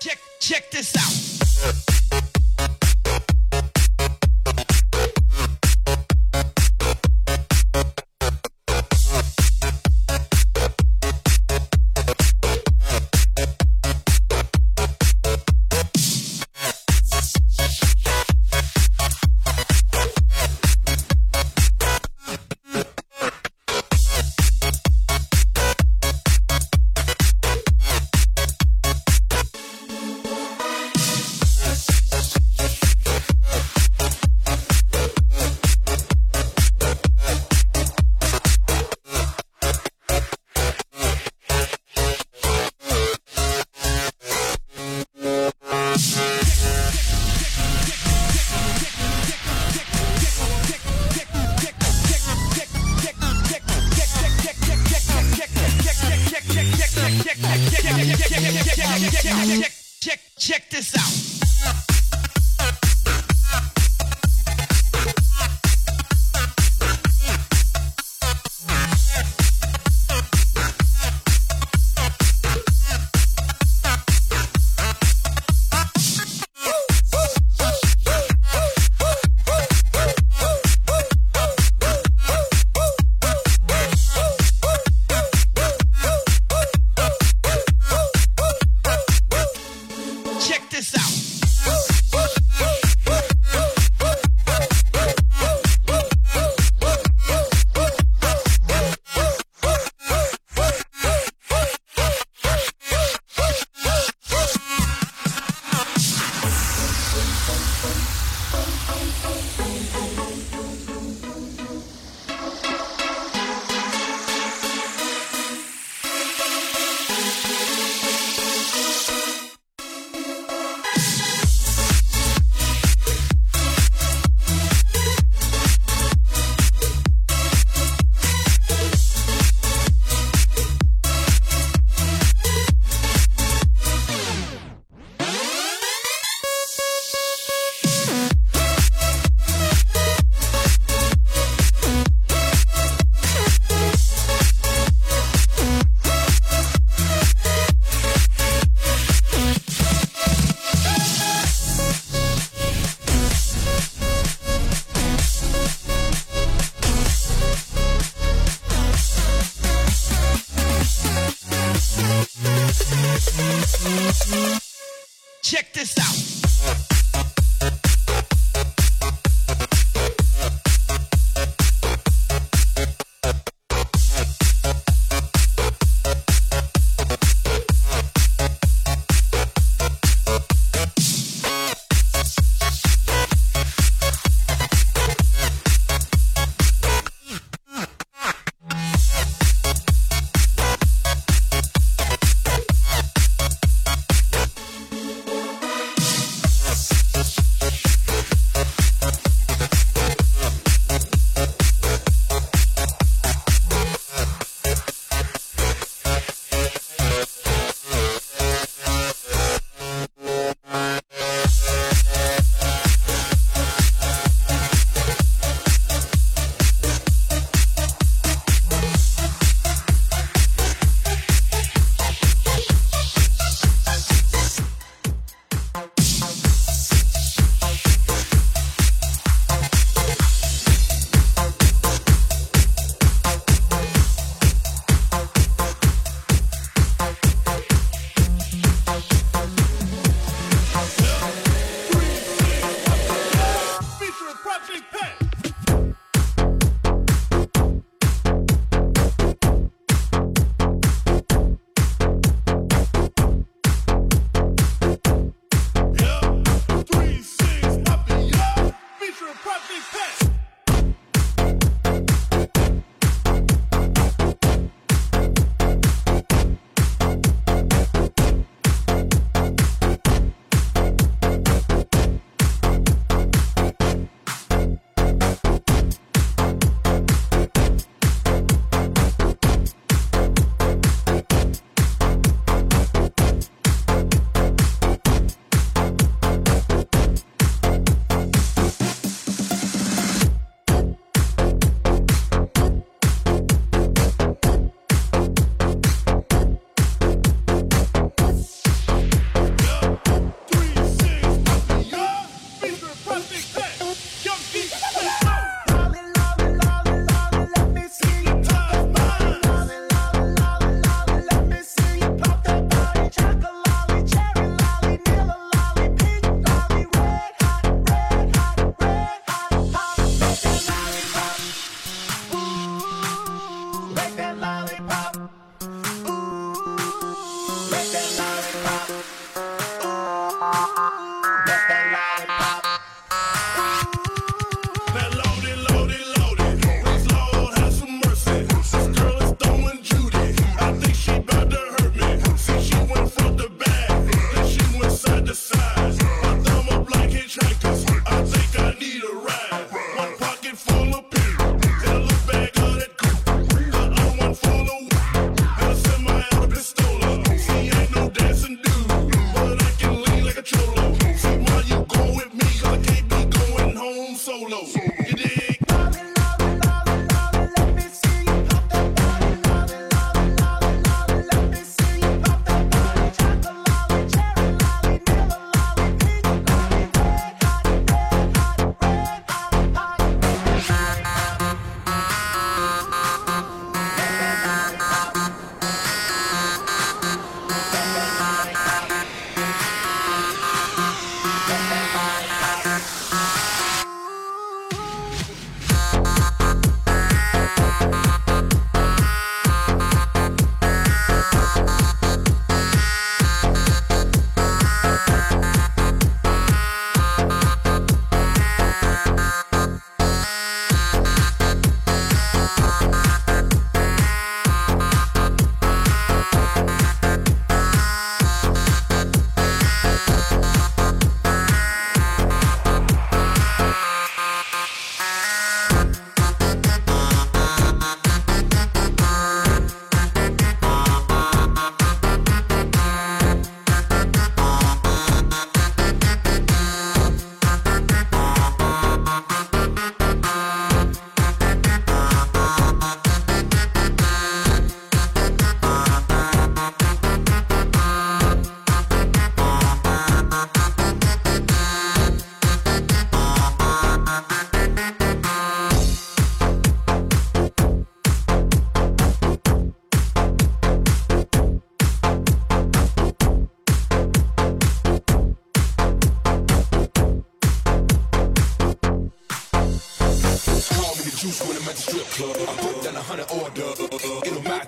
Check, check this out.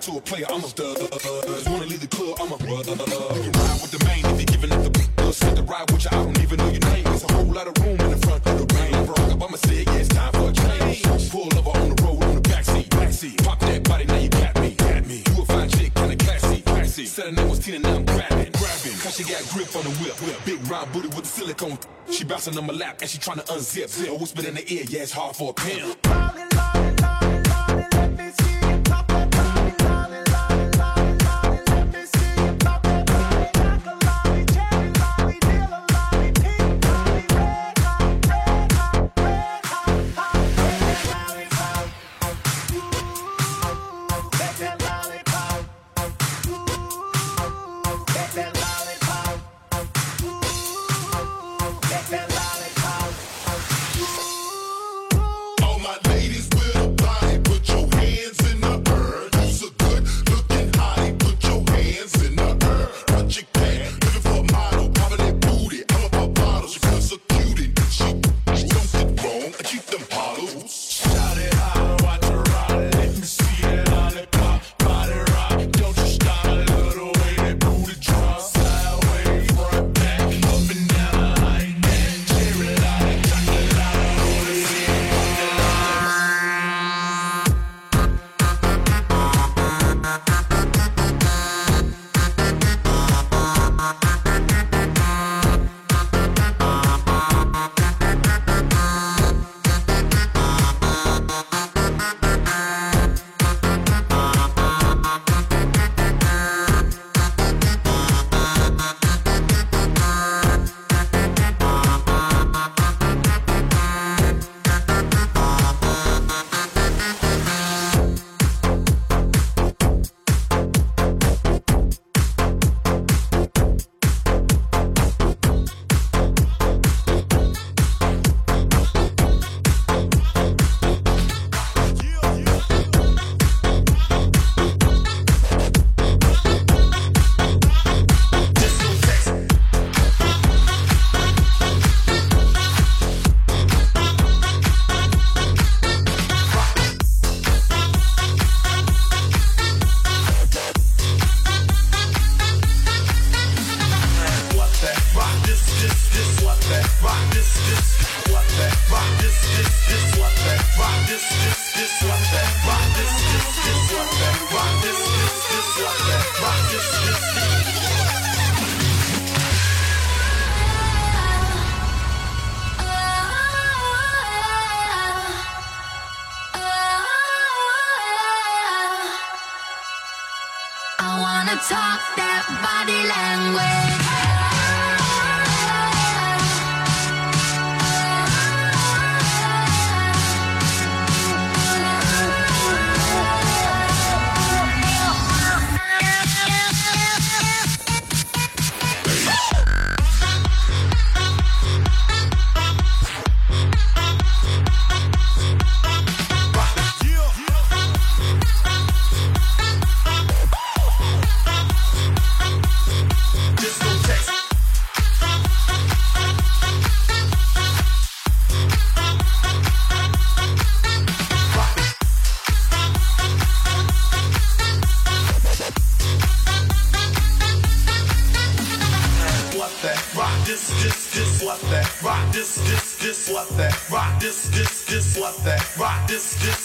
To a player, I'm a. Just wanna leave the club, I'm a brother. You can ride with the main if you're giving it the Look, sit the ride with you, I don't even know your name. There's a whole lot of room in the front of the rain. Barack Obama said, yeah, it's time for a change. Pull over on the road on the backseat. Backseat. Pop that body, now you got me. Got me. You a fine chick, kinda classy. Classy. Said her name was Tina, now I'm grabbing. Grabbing. Cause she got grip on the whip. whip. Big round booty with the silicone. She bouncing on my lap and she tryna unzip. Zip. Oh, whisper in the ear, yeah, it's hard for a pimp. This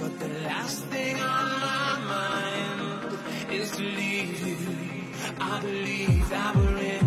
But the last thing on my mind is to leave you. I believe I will.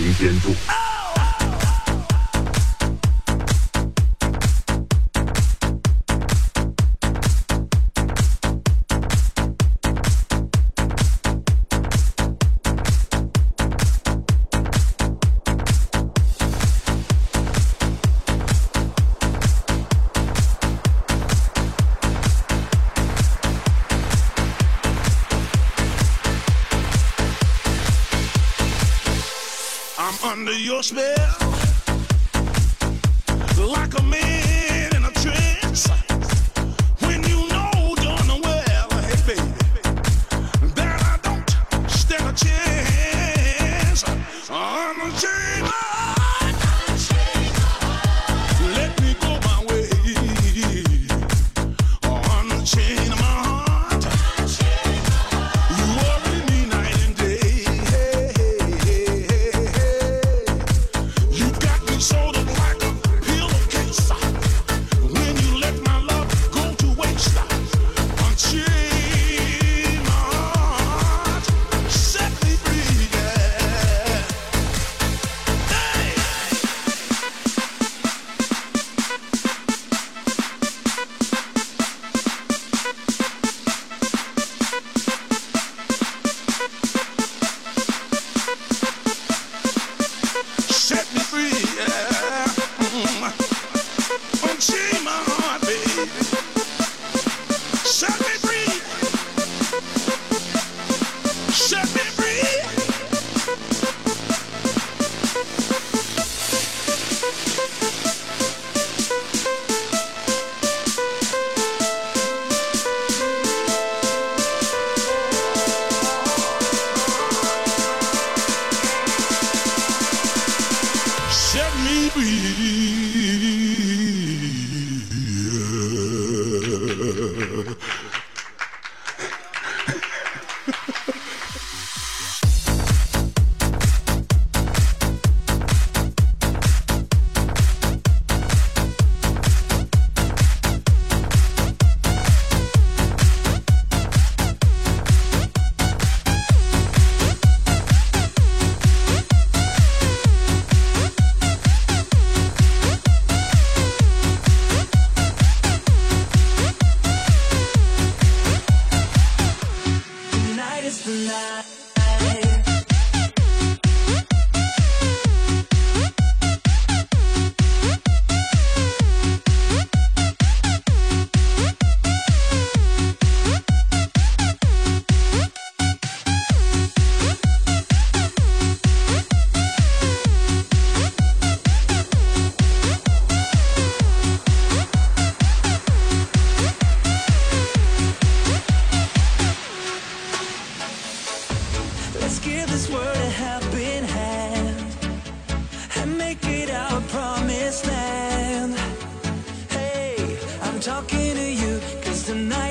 擎天柱 talking to you, cause tonight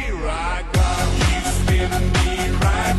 Here I got you spinning me right.